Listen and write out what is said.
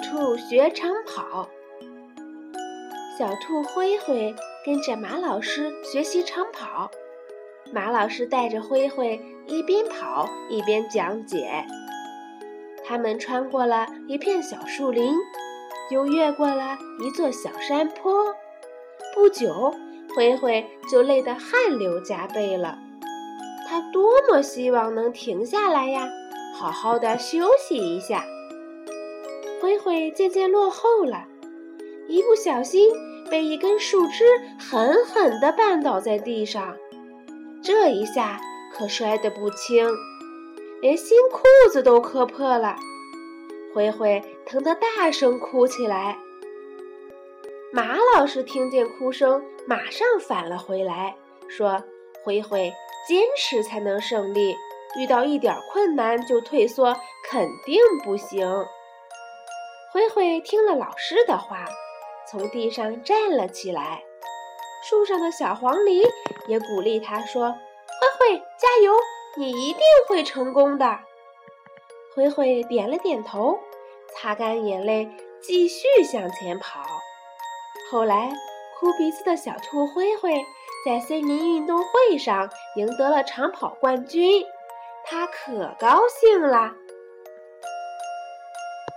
兔学长跑。小兔灰灰跟着马老师学习长跑，马老师带着灰灰一边跑一边讲解。他们穿过了一片小树林，又越过了一座小山坡。不久，灰灰就累得汗流浃背了。他多么希望能停下来呀，好好的休息一下。灰灰渐渐落后了，一不小心被一根树枝狠狠地绊倒在地上，这一下可摔得不轻，连新裤子都磕破了。灰灰疼得大声哭起来。马老师听见哭声，马上返了回来，说：“灰灰，坚持才能胜利，遇到一点困难就退缩，肯定不行。”灰灰听了老师的话，从地上站了起来。树上的小黄鹂也鼓励他说：“灰灰，加油，你一定会成功的。”灰灰点了点头，擦干眼泪，继续向前跑。后来，哭鼻子的小兔灰灰在森林运动会上赢得了长跑冠军，他可高兴了。